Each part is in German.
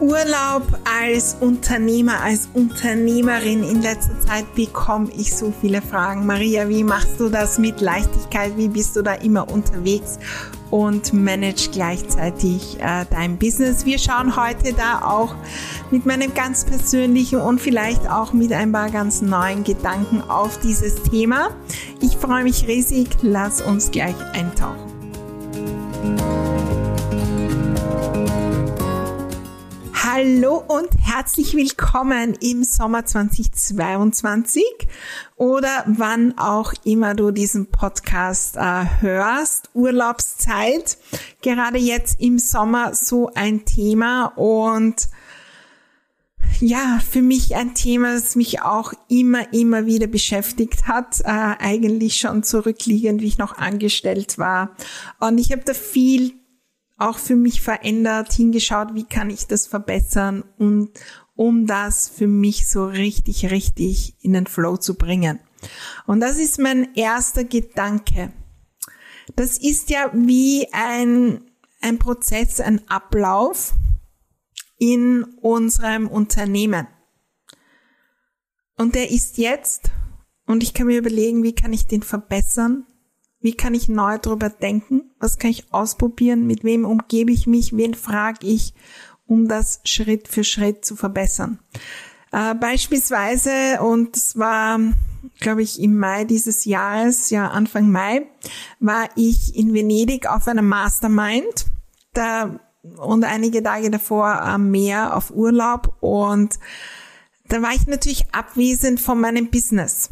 Urlaub als Unternehmer, als Unternehmerin. In letzter Zeit bekomme ich so viele Fragen. Maria, wie machst du das mit Leichtigkeit? Wie bist du da immer unterwegs und manage gleichzeitig äh, dein Business? Wir schauen heute da auch mit meinem ganz persönlichen und vielleicht auch mit ein paar ganz neuen Gedanken auf dieses Thema. Ich freue mich riesig. Lass uns gleich eintauchen. Hallo und herzlich willkommen im Sommer 2022 oder wann auch immer du diesen Podcast äh, hörst. Urlaubszeit, gerade jetzt im Sommer so ein Thema und ja, für mich ein Thema, das mich auch immer, immer wieder beschäftigt hat, äh, eigentlich schon zurückliegend, wie ich noch angestellt war. Und ich habe da viel auch für mich verändert, hingeschaut, wie kann ich das verbessern und um das für mich so richtig, richtig in den Flow zu bringen. Und das ist mein erster Gedanke. Das ist ja wie ein, ein Prozess, ein Ablauf in unserem Unternehmen. Und der ist jetzt, und ich kann mir überlegen, wie kann ich den verbessern, wie kann ich neu darüber denken? Was kann ich ausprobieren? Mit wem umgebe ich mich? Wen frage ich, um das Schritt für Schritt zu verbessern? Äh, beispielsweise, und es war, glaube ich, im Mai dieses Jahres, ja Anfang Mai, war ich in Venedig auf einer Mastermind. Da und einige Tage davor am Meer auf Urlaub und da war ich natürlich abwesend von meinem Business.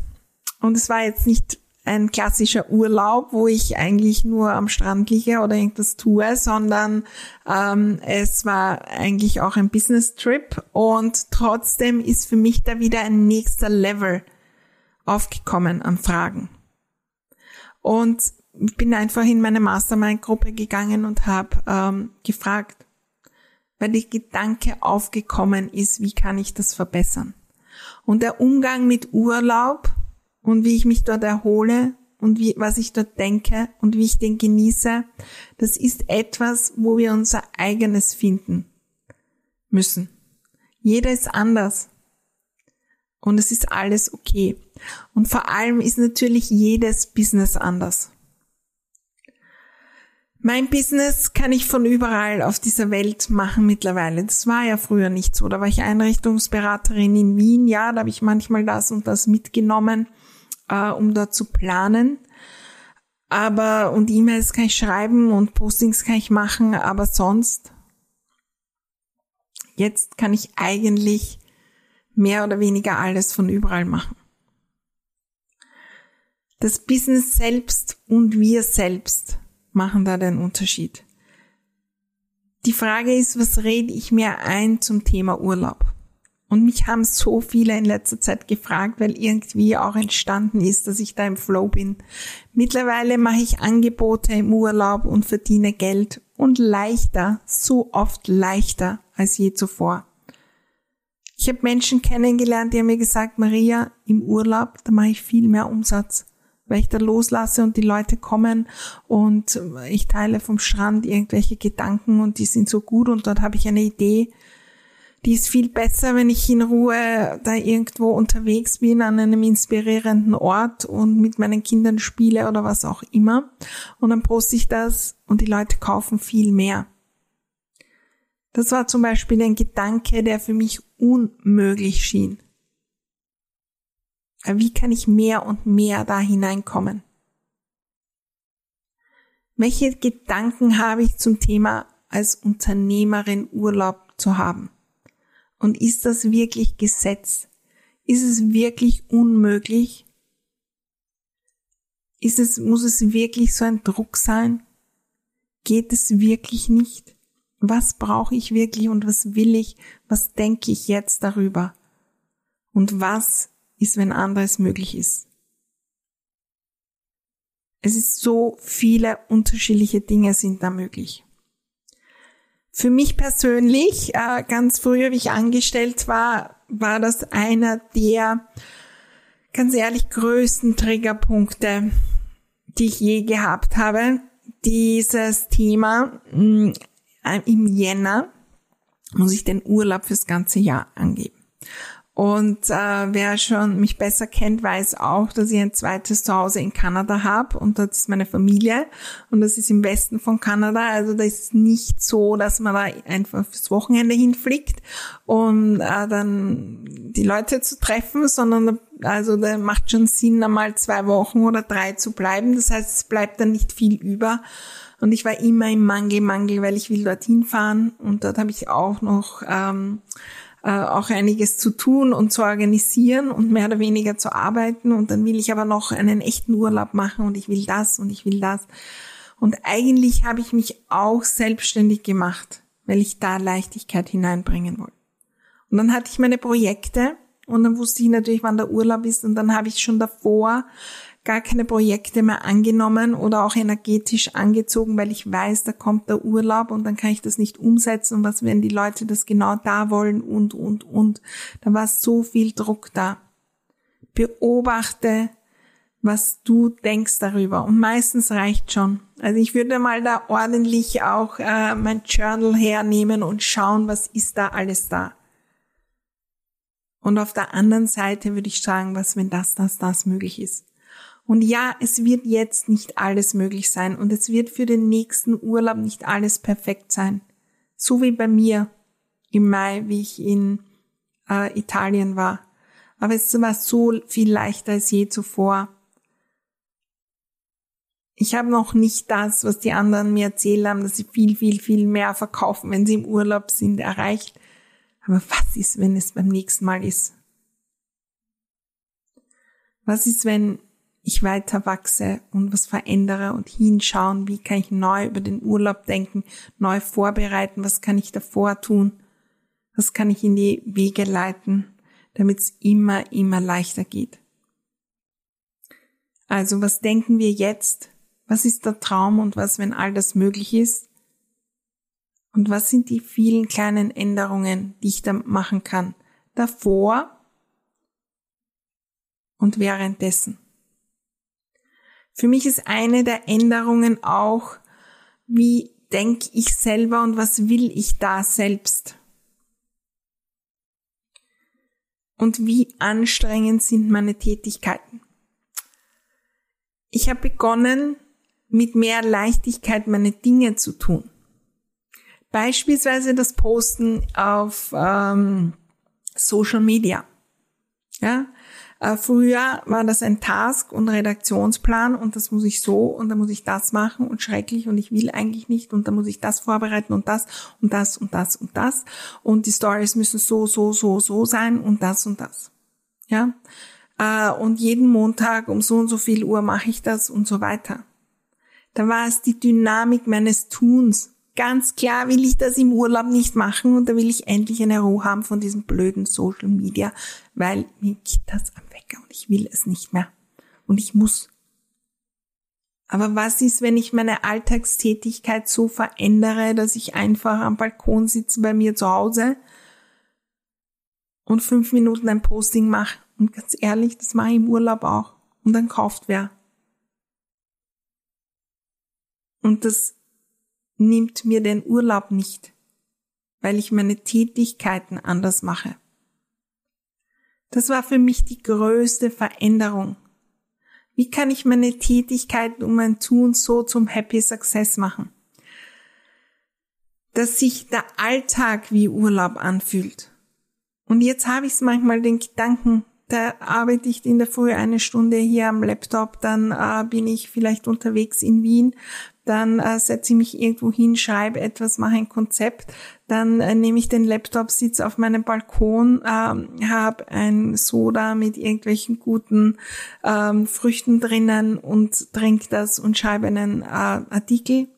Und es war jetzt nicht ein klassischer Urlaub, wo ich eigentlich nur am Strand liege oder irgendwas tue, sondern ähm, es war eigentlich auch ein Business-Trip und trotzdem ist für mich da wieder ein nächster Level aufgekommen an Fragen. Und ich bin einfach in meine Mastermind-Gruppe gegangen und habe ähm, gefragt, weil der Gedanke aufgekommen ist, wie kann ich das verbessern? Und der Umgang mit Urlaub und wie ich mich dort erhole und wie, was ich dort denke und wie ich den genieße, das ist etwas, wo wir unser eigenes finden müssen. Jeder ist anders. Und es ist alles okay. Und vor allem ist natürlich jedes Business anders. Mein Business kann ich von überall auf dieser Welt machen mittlerweile. Das war ja früher nicht so. Da war ich Einrichtungsberaterin in Wien. Ja, da habe ich manchmal das und das mitgenommen äh, um da zu planen. Aber, und E-Mails kann ich schreiben und Postings kann ich machen, aber sonst, jetzt kann ich eigentlich mehr oder weniger alles von überall machen. Das Business selbst und wir selbst machen da den Unterschied. Die Frage ist, was rede ich mir ein zum Thema Urlaub? Und mich haben so viele in letzter Zeit gefragt, weil irgendwie auch entstanden ist, dass ich da im Flow bin. Mittlerweile mache ich Angebote im Urlaub und verdiene Geld und leichter, so oft leichter als je zuvor. Ich habe Menschen kennengelernt, die haben mir gesagt, Maria, im Urlaub, da mache ich viel mehr Umsatz, weil ich da loslasse und die Leute kommen und ich teile vom Strand irgendwelche Gedanken und die sind so gut und dort habe ich eine Idee die ist viel besser, wenn ich in Ruhe da irgendwo unterwegs bin an einem inspirierenden Ort und mit meinen Kindern spiele oder was auch immer. Und dann poste ich das und die Leute kaufen viel mehr. Das war zum Beispiel ein Gedanke, der für mich unmöglich schien. Wie kann ich mehr und mehr da hineinkommen? Welche Gedanken habe ich zum Thema als Unternehmerin Urlaub zu haben? Und ist das wirklich Gesetz? Ist es wirklich unmöglich? Ist es, muss es wirklich so ein Druck sein? Geht es wirklich nicht? Was brauche ich wirklich und was will ich? Was denke ich jetzt darüber? Und was ist, wenn anderes möglich ist? Es ist so viele unterschiedliche Dinge sind da möglich. Für mich persönlich, äh, ganz früher, wie ich angestellt war, war das einer der ganz ehrlich größten Triggerpunkte, die ich je gehabt habe. Dieses Thema mm, im Jänner muss ich den Urlaub fürs ganze Jahr angeben. Und äh, wer schon mich besser kennt, weiß auch, dass ich ein zweites Zuhause in Kanada habe und das ist meine Familie und das ist im Westen von Kanada. Also da ist nicht so, dass man da einfach fürs Wochenende hinfliegt, um äh, dann die Leute zu treffen, sondern also da macht schon Sinn, einmal zwei Wochen oder drei zu bleiben. Das heißt, es bleibt dann nicht viel über. Und ich war immer im Mangel, Mangel, weil ich will dorthin fahren und dort habe ich auch noch ähm, äh, auch einiges zu tun und zu organisieren und mehr oder weniger zu arbeiten. Und dann will ich aber noch einen echten Urlaub machen und ich will das und ich will das. Und eigentlich habe ich mich auch selbstständig gemacht, weil ich da Leichtigkeit hineinbringen wollte. Und dann hatte ich meine Projekte und dann wusste ich natürlich, wann der Urlaub ist und dann habe ich schon davor gar keine Projekte mehr angenommen oder auch energetisch angezogen, weil ich weiß, da kommt der Urlaub und dann kann ich das nicht umsetzen was, wenn die Leute das genau da wollen und, und, und. Da war so viel Druck da. Beobachte, was du denkst darüber und meistens reicht schon. Also ich würde mal da ordentlich auch äh, mein Journal hernehmen und schauen, was ist da alles da. Und auf der anderen Seite würde ich sagen, was, wenn das, das, das möglich ist. Und ja, es wird jetzt nicht alles möglich sein und es wird für den nächsten Urlaub nicht alles perfekt sein. So wie bei mir im Mai, wie ich in äh, Italien war. Aber es war so viel leichter als je zuvor. Ich habe noch nicht das, was die anderen mir erzählt haben, dass sie viel, viel, viel mehr verkaufen, wenn sie im Urlaub sind, erreicht. Aber was ist, wenn es beim nächsten Mal ist? Was ist, wenn ich weiter wachse und was verändere und hinschauen, wie kann ich neu über den Urlaub denken, neu vorbereiten, was kann ich davor tun, was kann ich in die Wege leiten, damit es immer, immer leichter geht. Also was denken wir jetzt? Was ist der Traum und was, wenn all das möglich ist? Und was sind die vielen kleinen Änderungen, die ich da machen kann? Davor und währenddessen. Für mich ist eine der Änderungen auch, wie denke ich selber und was will ich da selbst? Und wie anstrengend sind meine Tätigkeiten? Ich habe begonnen, mit mehr Leichtigkeit meine Dinge zu tun. Beispielsweise das Posten auf ähm, Social Media. Ja, äh, früher war das ein Task und Redaktionsplan und das muss ich so und dann muss ich das machen und schrecklich und ich will eigentlich nicht und dann muss ich das vorbereiten und das und das und das und das und die Stories müssen so, so, so, so sein und das und das. Ja. Äh, und jeden Montag um so und so viel Uhr mache ich das und so weiter. Da war es die Dynamik meines Tuns Ganz klar will ich das im Urlaub nicht machen und da will ich endlich eine Ruhe haben von diesem blöden Social Media, weil mir das am Wecker und ich will es nicht mehr. Und ich muss. Aber was ist, wenn ich meine Alltagstätigkeit so verändere, dass ich einfach am Balkon sitze bei mir zu Hause und fünf Minuten ein Posting mache? Und ganz ehrlich, das mache ich im Urlaub auch. Und dann kauft wer. Und das nimmt mir den Urlaub nicht, weil ich meine Tätigkeiten anders mache. Das war für mich die größte Veränderung. Wie kann ich meine Tätigkeiten und mein Tun so zum Happy Success machen? Dass sich der Alltag wie Urlaub anfühlt. Und jetzt habe ich es manchmal den Gedanken, da arbeite ich in der Früh eine Stunde hier am Laptop, dann äh, bin ich vielleicht unterwegs in Wien, dann äh, setze ich mich irgendwo hin, schreibe etwas, mache ein Konzept, dann äh, nehme ich den Laptop, sitze auf meinem Balkon, äh, habe ein Soda mit irgendwelchen guten ähm, Früchten drinnen und trinke das und schreibe einen äh, Artikel.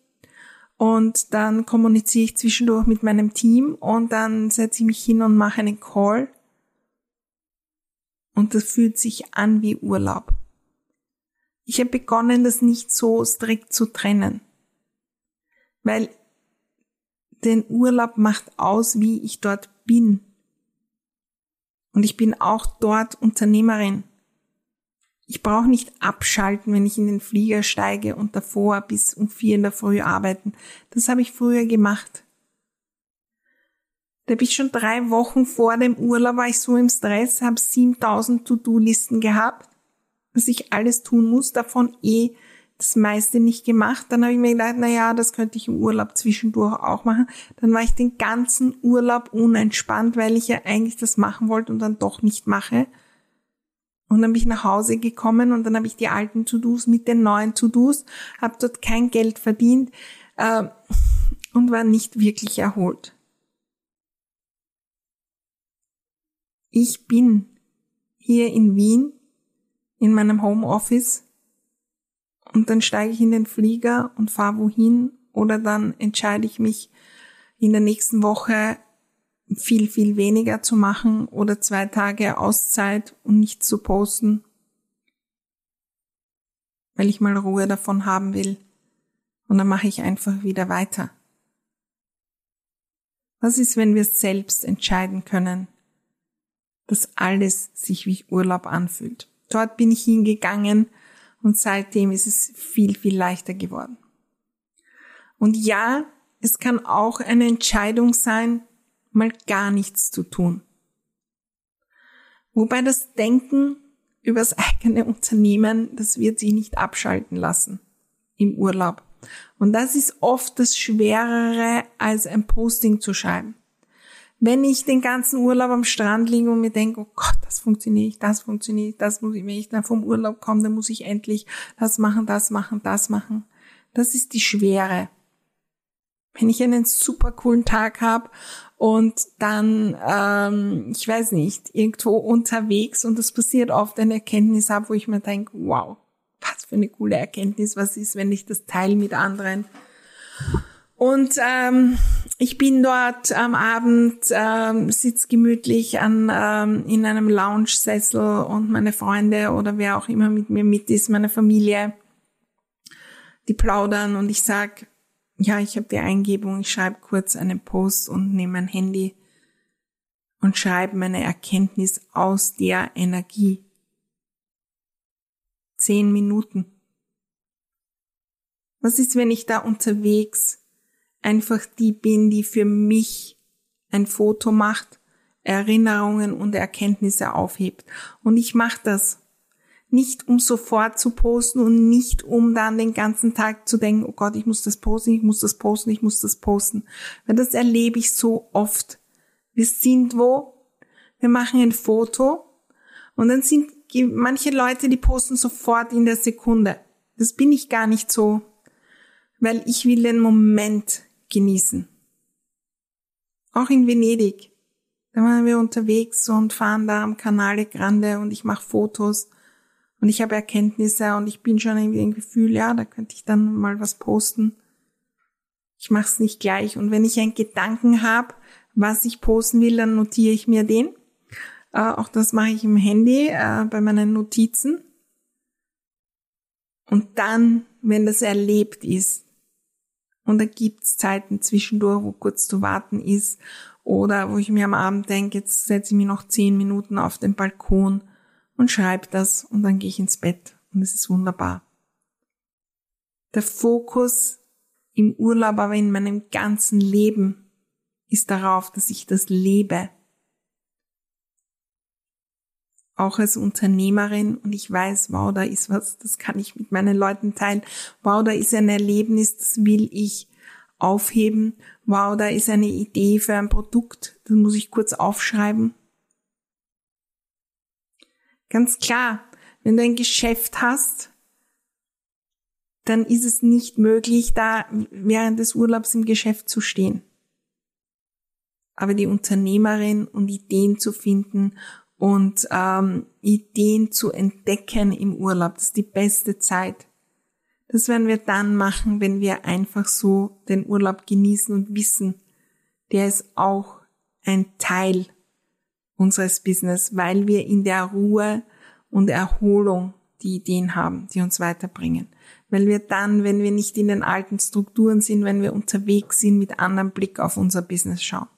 Und dann kommuniziere ich zwischendurch mit meinem Team und dann setze ich mich hin und mache einen Call und das fühlt sich an wie Urlaub. Ich habe begonnen, das nicht so strikt zu trennen, weil den Urlaub macht aus, wie ich dort bin. Und ich bin auch dort Unternehmerin. Ich brauche nicht abschalten, wenn ich in den Flieger steige und davor bis um vier in der Früh arbeiten. Das habe ich früher gemacht. Da habe ich schon drei Wochen vor dem Urlaub, war ich so im Stress, habe 7000 To-Do-Listen gehabt, was ich alles tun muss, davon eh das meiste nicht gemacht. Dann habe ich mir gedacht, na ja, das könnte ich im Urlaub zwischendurch auch machen. Dann war ich den ganzen Urlaub unentspannt, weil ich ja eigentlich das machen wollte und dann doch nicht mache. Und dann bin ich nach Hause gekommen und dann habe ich die alten To-Dos mit den neuen To-Dos, habe dort kein Geld verdient äh, und war nicht wirklich erholt. ich bin hier in Wien in meinem Homeoffice und dann steige ich in den Flieger und fahre wohin oder dann entscheide ich mich in der nächsten Woche viel, viel weniger zu machen oder zwei Tage Auszeit und nichts zu posten, weil ich mal Ruhe davon haben will. Und dann mache ich einfach wieder weiter. Was ist, wenn wir selbst entscheiden können, dass alles sich wie Urlaub anfühlt. Dort bin ich hingegangen und seitdem ist es viel, viel leichter geworden. Und ja, es kann auch eine Entscheidung sein, mal gar nichts zu tun. Wobei das Denken über das eigene Unternehmen, das wird sich nicht abschalten lassen im Urlaub. Und das ist oft das Schwerere, als ein Posting zu schreiben wenn ich den ganzen Urlaub am Strand liege und mir denke, oh Gott, das funktioniert nicht, das funktioniert nicht, das muss ich, wenn ich dann vom Urlaub komme, dann muss ich endlich das machen, das machen, das machen. Das ist die Schwere. Wenn ich einen super coolen Tag habe und dann, ähm, ich weiß nicht, irgendwo unterwegs und das passiert oft eine Erkenntnis habe, wo ich mir denke, wow, was für eine coole Erkenntnis, was ist, wenn ich das teile mit anderen. Und ähm, ich bin dort am Abend, ähm, sitz gemütlich an, ähm, in einem Lounge-Sessel und meine Freunde oder wer auch immer mit mir mit ist, meine Familie, die plaudern und ich sag, ja, ich habe die Eingebung, ich schreibe kurz einen Post und nehme mein Handy und schreibe meine Erkenntnis aus der Energie. Zehn Minuten. Was ist, wenn ich da unterwegs einfach die bin, die für mich ein Foto macht, Erinnerungen und Erkenntnisse aufhebt. Und ich mache das nicht, um sofort zu posten und nicht, um dann den ganzen Tag zu denken, oh Gott, ich muss das posten, ich muss das posten, ich muss das posten. Weil das erlebe ich so oft. Wir sind wo, wir machen ein Foto und dann sind manche Leute, die posten sofort in der Sekunde. Das bin ich gar nicht so, weil ich will den Moment genießen. Auch in Venedig. Da waren wir unterwegs und fahren da am Canale Grande und ich mache Fotos und ich habe Erkenntnisse und ich bin schon irgendwie ein Gefühl, ja, da könnte ich dann mal was posten. Ich mache es nicht gleich und wenn ich einen Gedanken habe, was ich posten will, dann notiere ich mir den. Äh, auch das mache ich im Handy äh, bei meinen Notizen. Und dann, wenn das erlebt ist, und da gibt's Zeiten zwischendurch, wo kurz zu warten ist oder wo ich mir am Abend denke, jetzt setze ich mich noch zehn Minuten auf den Balkon und schreibe das und dann gehe ich ins Bett und es ist wunderbar. Der Fokus im Urlaub, aber in meinem ganzen Leben ist darauf, dass ich das lebe. Auch als Unternehmerin und ich weiß, wow, da ist was, das kann ich mit meinen Leuten teilen. Wow, da ist ein Erlebnis, das will ich aufheben. Wow, da ist eine Idee für ein Produkt, das muss ich kurz aufschreiben. Ganz klar, wenn du ein Geschäft hast, dann ist es nicht möglich, da während des Urlaubs im Geschäft zu stehen. Aber die Unternehmerin und Ideen zu finden und ähm, Ideen zu entdecken im Urlaub, das ist die beste Zeit. Das werden wir dann machen, wenn wir einfach so den Urlaub genießen und wissen, der ist auch ein Teil unseres Business, weil wir in der Ruhe und Erholung die Ideen haben, die uns weiterbringen. Weil wir dann, wenn wir nicht in den alten Strukturen sind, wenn wir unterwegs sind, mit anderem Blick auf unser Business schauen.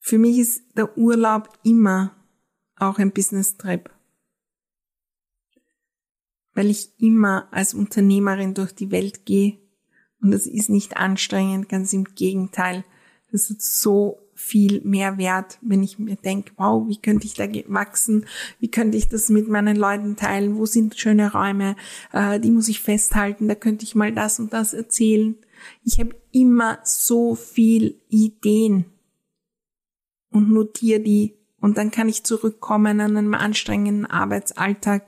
Für mich ist der Urlaub immer auch ein Business-Trip. Weil ich immer als Unternehmerin durch die Welt gehe und das ist nicht anstrengend, ganz im Gegenteil. Das ist so viel mehr wert, wenn ich mir denke, wow, wie könnte ich da wachsen? Wie könnte ich das mit meinen Leuten teilen? Wo sind schöne Räume? Äh, die muss ich festhalten. Da könnte ich mal das und das erzählen. Ich habe immer so viel Ideen und notiere die. Und dann kann ich zurückkommen an einem anstrengenden Arbeitsalltag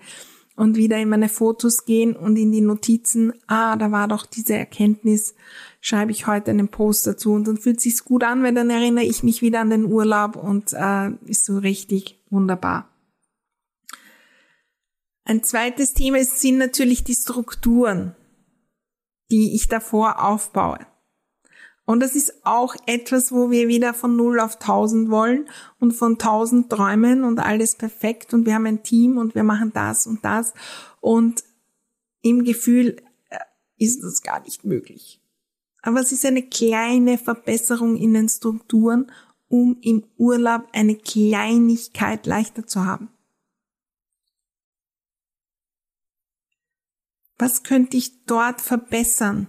und wieder in meine Fotos gehen und in die Notizen, ah, da war doch diese Erkenntnis, schreibe ich heute einen Post dazu und dann fühlt sich's gut an, weil dann erinnere ich mich wieder an den Urlaub und äh, ist so richtig wunderbar. Ein zweites Thema sind natürlich die Strukturen, die ich davor aufbaue. Und das ist auch etwas, wo wir wieder von 0 auf 1000 wollen und von 1000 träumen und alles perfekt und wir haben ein Team und wir machen das und das und im Gefühl äh, ist das gar nicht möglich. Aber es ist eine kleine Verbesserung in den Strukturen, um im Urlaub eine Kleinigkeit leichter zu haben. Was könnte ich dort verbessern?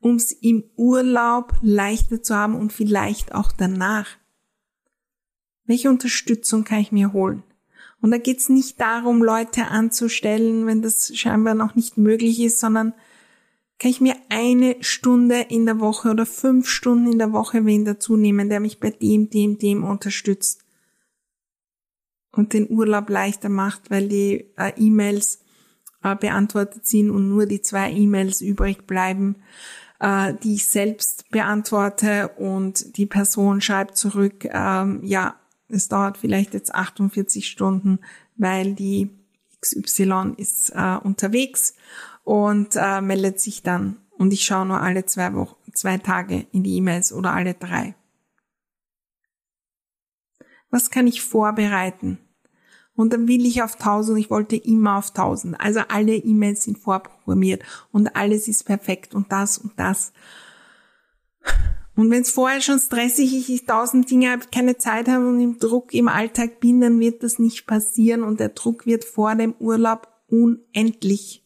Um es im Urlaub leichter zu haben und vielleicht auch danach. Welche Unterstützung kann ich mir holen? Und da geht es nicht darum, Leute anzustellen, wenn das scheinbar noch nicht möglich ist, sondern kann ich mir eine Stunde in der Woche oder fünf Stunden in der Woche wen dazu nehmen, der mich bei dem, dem, dem unterstützt und den Urlaub leichter macht, weil die äh, E-Mails äh, beantwortet sind und nur die zwei E-Mails übrig bleiben äh, die ich selbst beantworte und die Person schreibt zurück, ähm, ja, es dauert vielleicht jetzt 48 Stunden, weil die XY ist äh, unterwegs und äh, meldet sich dann. Und ich schaue nur alle zwei Wochen, zwei Tage in die E-Mails oder alle drei. Was kann ich vorbereiten? Und dann will ich auf 1000, ich wollte immer auf 1000. Also alle E-Mails sind vorprogrammiert und alles ist perfekt und das und das. Und wenn es vorher schon stressig ist, ich tausend Dinge habe, keine Zeit habe und im Druck im Alltag bin, dann wird das nicht passieren und der Druck wird vor dem Urlaub unendlich.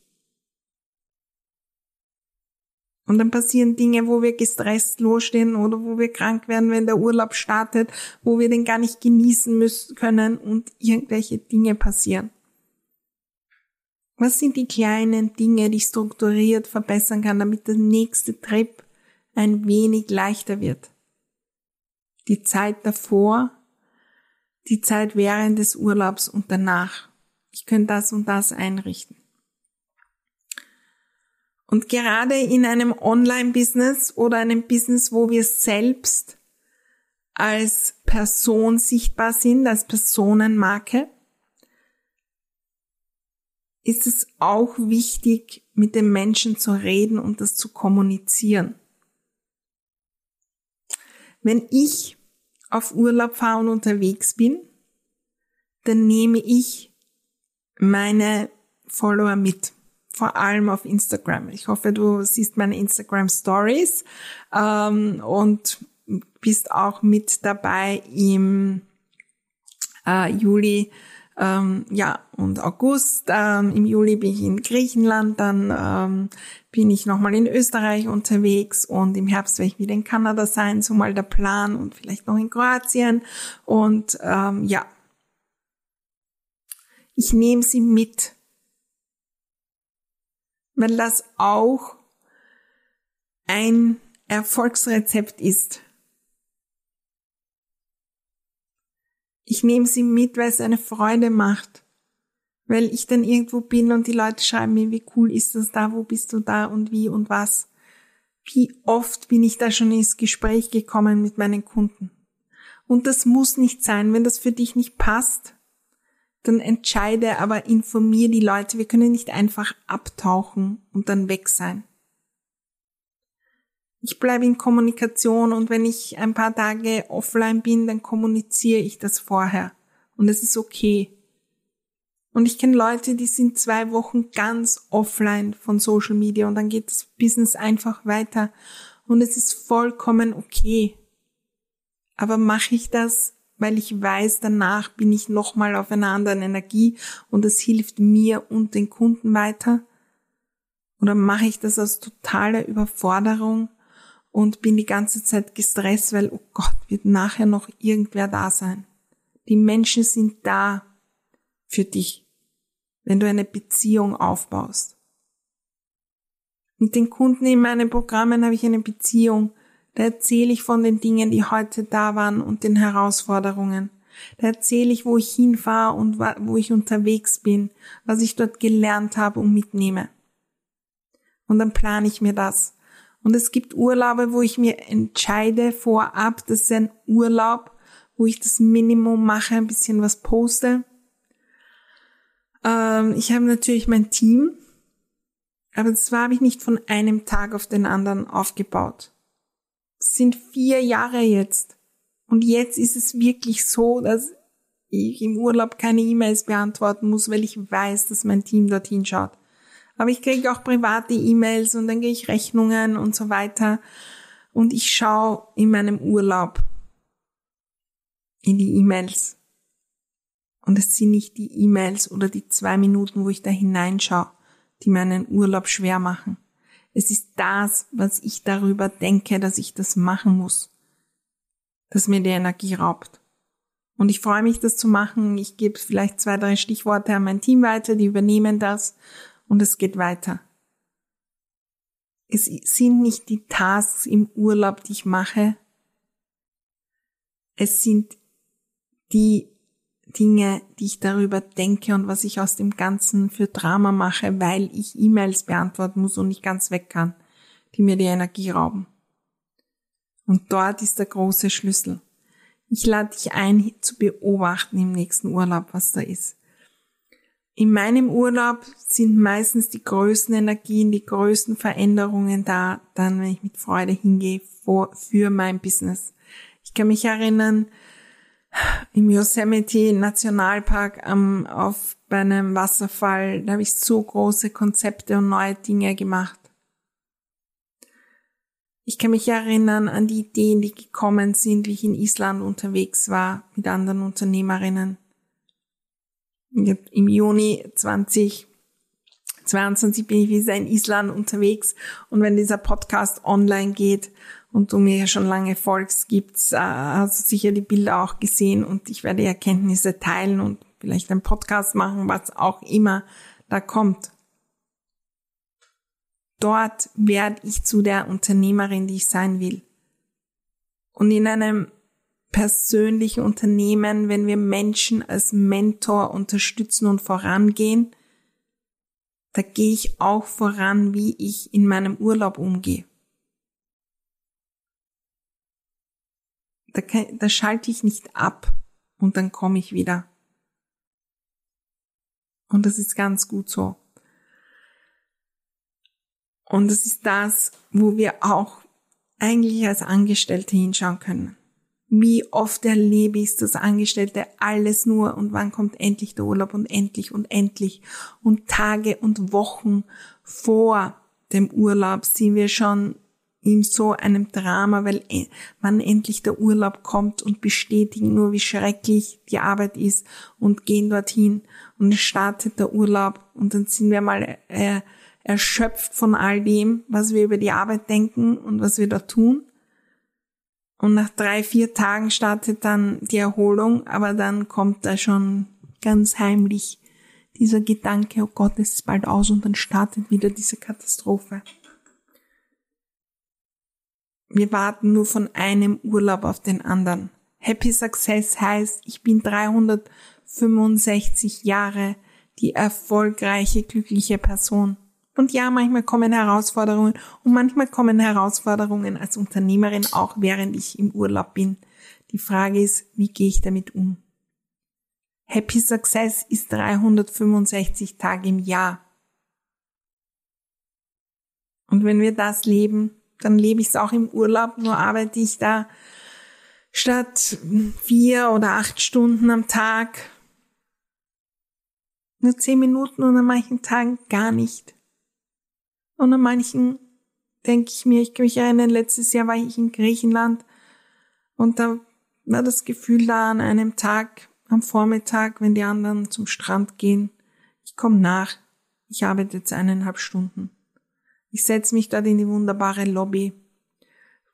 Und dann passieren Dinge, wo wir gestresst losstehen oder wo wir krank werden, wenn der Urlaub startet, wo wir den gar nicht genießen müssen können und irgendwelche Dinge passieren. Was sind die kleinen Dinge, die ich strukturiert verbessern kann, damit der nächste Trip ein wenig leichter wird? Die Zeit davor, die Zeit während des Urlaubs und danach. Ich könnte das und das einrichten. Und gerade in einem Online-Business oder einem Business, wo wir selbst als Person sichtbar sind, als Personenmarke, ist es auch wichtig, mit den Menschen zu reden und das zu kommunizieren. Wenn ich auf Urlaub fahre und unterwegs bin, dann nehme ich meine Follower mit vor allem auf Instagram. Ich hoffe, du siehst meine Instagram Stories ähm, und bist auch mit dabei im äh, Juli ähm, ja und August. Ähm, Im Juli bin ich in Griechenland, dann ähm, bin ich nochmal in Österreich unterwegs und im Herbst werde ich wieder in Kanada sein, so mal der Plan und vielleicht noch in Kroatien und ähm, ja. Ich nehme sie mit weil das auch ein Erfolgsrezept ist. Ich nehme sie mit, weil es eine Freude macht. Weil ich dann irgendwo bin und die Leute schreiben mir, wie cool ist das da, wo bist du da und wie und was. Wie oft bin ich da schon ins Gespräch gekommen mit meinen Kunden. Und das muss nicht sein, wenn das für dich nicht passt, dann entscheide, aber informier die Leute. Wir können nicht einfach abtauchen und dann weg sein. Ich bleibe in Kommunikation und wenn ich ein paar Tage offline bin, dann kommuniziere ich das vorher. Und es ist okay. Und ich kenne Leute, die sind zwei Wochen ganz offline von Social Media und dann geht das Business einfach weiter. Und es ist vollkommen okay. Aber mache ich das, weil ich weiß, danach bin ich nochmal auf einer anderen Energie und es hilft mir und den Kunden weiter? Oder mache ich das aus totaler Überforderung und bin die ganze Zeit gestresst, weil, oh Gott, wird nachher noch irgendwer da sein. Die Menschen sind da für dich, wenn du eine Beziehung aufbaust. Mit den Kunden in meinen Programmen habe ich eine Beziehung. Da erzähle ich von den Dingen, die heute da waren und den Herausforderungen. Da erzähle ich, wo ich hinfahre und wo ich unterwegs bin, was ich dort gelernt habe und mitnehme. Und dann plane ich mir das. Und es gibt Urlaube, wo ich mir entscheide vorab, das ist ein Urlaub, wo ich das Minimum mache, ein bisschen was poste. Ähm, ich habe natürlich mein Team, aber das habe ich nicht von einem Tag auf den anderen aufgebaut. Sind vier Jahre jetzt. Und jetzt ist es wirklich so, dass ich im Urlaub keine E-Mails beantworten muss, weil ich weiß, dass mein Team dorthin schaut. Aber ich kriege auch private E-Mails und dann gehe ich Rechnungen und so weiter. Und ich schaue in meinem Urlaub in die E-Mails. Und es sind nicht die E-Mails oder die zwei Minuten, wo ich da hineinschaue, die meinen Urlaub schwer machen. Es ist das, was ich darüber denke, dass ich das machen muss, das mir die Energie raubt. Und ich freue mich, das zu machen. Ich gebe vielleicht zwei, drei Stichworte an mein Team weiter, die übernehmen das und es geht weiter. Es sind nicht die Tasks im Urlaub, die ich mache. Es sind die Dinge, die ich darüber denke und was ich aus dem Ganzen für Drama mache, weil ich E-Mails beantworten muss und nicht ganz weg kann, die mir die Energie rauben. Und dort ist der große Schlüssel. Ich lade dich ein, zu beobachten im nächsten Urlaub, was da ist. In meinem Urlaub sind meistens die größten Energien, die größten Veränderungen da, dann, wenn ich mit Freude hingehe vor, für mein Business. Ich kann mich erinnern, im Yosemite Nationalpark am, auf bei einem Wasserfall, da habe ich so große Konzepte und neue Dinge gemacht. Ich kann mich erinnern an die Ideen, die gekommen sind, wie ich in Island unterwegs war mit anderen Unternehmerinnen. Im Juni 2022 bin ich wieder in Island unterwegs. Und wenn dieser Podcast online geht und du mir ja schon lange folgst, gibt's, äh, hast du sicher die Bilder auch gesehen und ich werde Erkenntnisse teilen und vielleicht einen Podcast machen, was auch immer da kommt. Dort werde ich zu der Unternehmerin, die ich sein will. Und in einem persönliche Unternehmen, wenn wir Menschen als Mentor unterstützen und vorangehen, da gehe ich auch voran, wie ich in meinem Urlaub umgehe. Da, da schalte ich nicht ab und dann komme ich wieder. Und das ist ganz gut so. Und das ist das, wo wir auch eigentlich als Angestellte hinschauen können. Wie oft erlebe ich es, dass Angestellte alles nur und wann kommt endlich der Urlaub und endlich und endlich und Tage und Wochen vor dem Urlaub sind wir schon in so einem Drama, weil e, wann endlich der Urlaub kommt und bestätigen nur, wie schrecklich die Arbeit ist und gehen dorthin und es startet der Urlaub und dann sind wir mal äh, erschöpft von all dem, was wir über die Arbeit denken und was wir da tun. Und nach drei, vier Tagen startet dann die Erholung, aber dann kommt da schon ganz heimlich dieser Gedanke, oh Gott, es ist bald aus und dann startet wieder diese Katastrophe. Wir warten nur von einem Urlaub auf den anderen. Happy Success heißt, ich bin 365 Jahre die erfolgreiche, glückliche Person. Und ja, manchmal kommen Herausforderungen und manchmal kommen Herausforderungen als Unternehmerin auch während ich im Urlaub bin. Die Frage ist, wie gehe ich damit um? Happy Success ist 365 Tage im Jahr. Und wenn wir das leben, dann lebe ich es auch im Urlaub, nur arbeite ich da statt vier oder acht Stunden am Tag nur zehn Minuten und an manchen Tagen gar nicht. Und an manchen denke ich mir, ich kann mich erinnern, letztes Jahr war ich in Griechenland und da war das Gefühl da an einem Tag, am Vormittag, wenn die anderen zum Strand gehen, ich komme nach, ich arbeite jetzt eineinhalb Stunden. Ich setze mich dort in die wunderbare Lobby,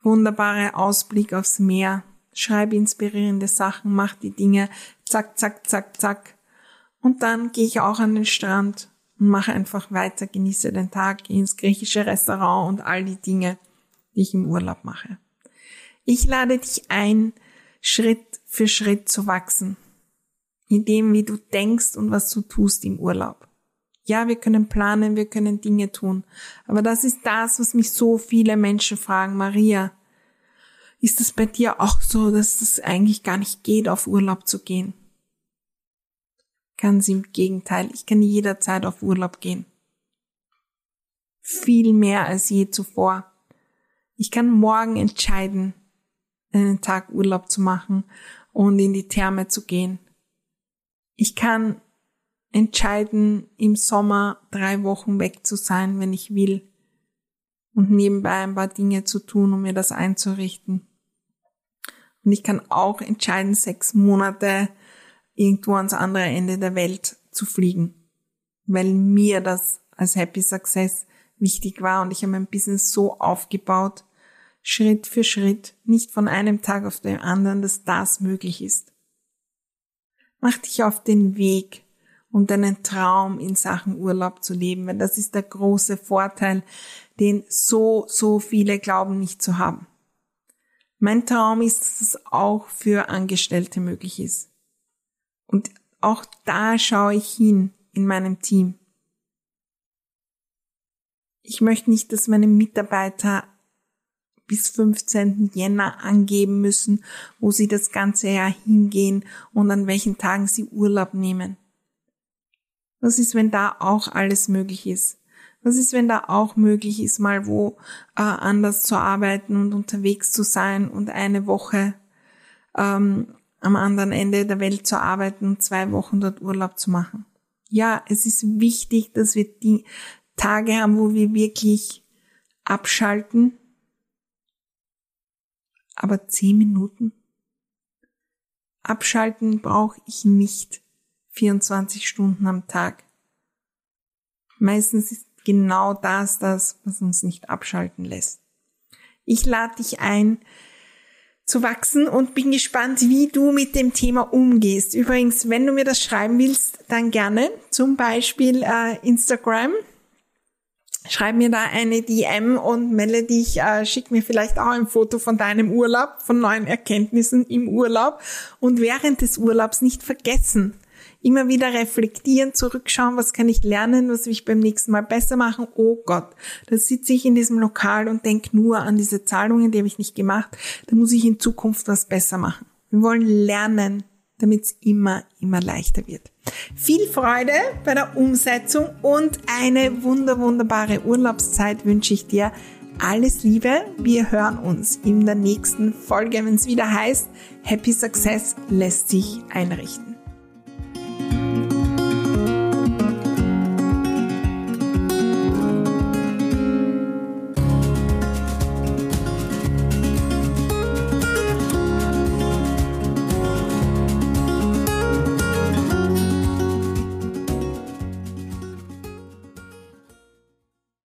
wunderbare Ausblick aufs Meer, schreibe inspirierende Sachen, mach die Dinge, zack, zack, zack, zack. Und dann gehe ich auch an den Strand und mache einfach weiter, genieße den Tag, gehe ins griechische Restaurant und all die Dinge, die ich im Urlaub mache. Ich lade dich ein, Schritt für Schritt zu wachsen, in dem, wie du denkst und was du tust im Urlaub. Ja, wir können planen, wir können Dinge tun. Aber das ist das, was mich so viele Menschen fragen. Maria, ist es bei dir auch so, dass es eigentlich gar nicht geht, auf Urlaub zu gehen? Ganz im Gegenteil. Ich kann jederzeit auf Urlaub gehen. Viel mehr als je zuvor. Ich kann morgen entscheiden, einen Tag Urlaub zu machen und in die Therme zu gehen. Ich kann entscheiden, im Sommer drei Wochen weg zu sein, wenn ich will, und nebenbei ein paar Dinge zu tun, um mir das einzurichten. Und ich kann auch entscheiden, sechs Monate irgendwo ans andere Ende der Welt zu fliegen, weil mir das als Happy Success wichtig war und ich habe mein Business so aufgebaut, Schritt für Schritt, nicht von einem Tag auf den anderen, dass das möglich ist. Mach dich auf den Weg, um deinen Traum in Sachen Urlaub zu leben, weil das ist der große Vorteil, den so, so viele glauben nicht zu haben. Mein Traum ist, dass es auch für Angestellte möglich ist. Und auch da schaue ich hin in meinem Team. Ich möchte nicht, dass meine Mitarbeiter bis 15. Jänner angeben müssen, wo sie das ganze Jahr hingehen und an welchen Tagen sie Urlaub nehmen. Was ist, wenn da auch alles möglich ist? Was ist, wenn da auch möglich ist, mal wo äh, anders zu arbeiten und unterwegs zu sein und eine Woche ähm, am anderen Ende der Welt zu arbeiten und zwei Wochen dort Urlaub zu machen? Ja, es ist wichtig, dass wir die Tage haben, wo wir wirklich abschalten. Aber zehn Minuten? Abschalten brauche ich nicht 24 Stunden am Tag. Meistens ist genau das das, was uns nicht abschalten lässt. Ich lade dich ein, zu wachsen und bin gespannt, wie du mit dem Thema umgehst. Übrigens, wenn du mir das schreiben willst, dann gerne. Zum Beispiel äh, Instagram. Schreib mir da eine DM und melde dich, äh, schick mir vielleicht auch ein Foto von deinem Urlaub, von neuen Erkenntnissen im Urlaub und während des Urlaubs nicht vergessen, immer wieder reflektieren, zurückschauen, was kann ich lernen, was will ich beim nächsten Mal besser machen. Oh Gott, da sitze ich in diesem Lokal und denke nur an diese Zahlungen, die habe ich nicht gemacht. Da muss ich in Zukunft was besser machen. Wir wollen lernen, damit es immer, immer leichter wird. Viel Freude bei der Umsetzung und eine wunder, wunderbare Urlaubszeit wünsche ich dir. Alles Liebe, wir hören uns in der nächsten Folge, wenn es wieder heißt, Happy Success lässt sich einrichten.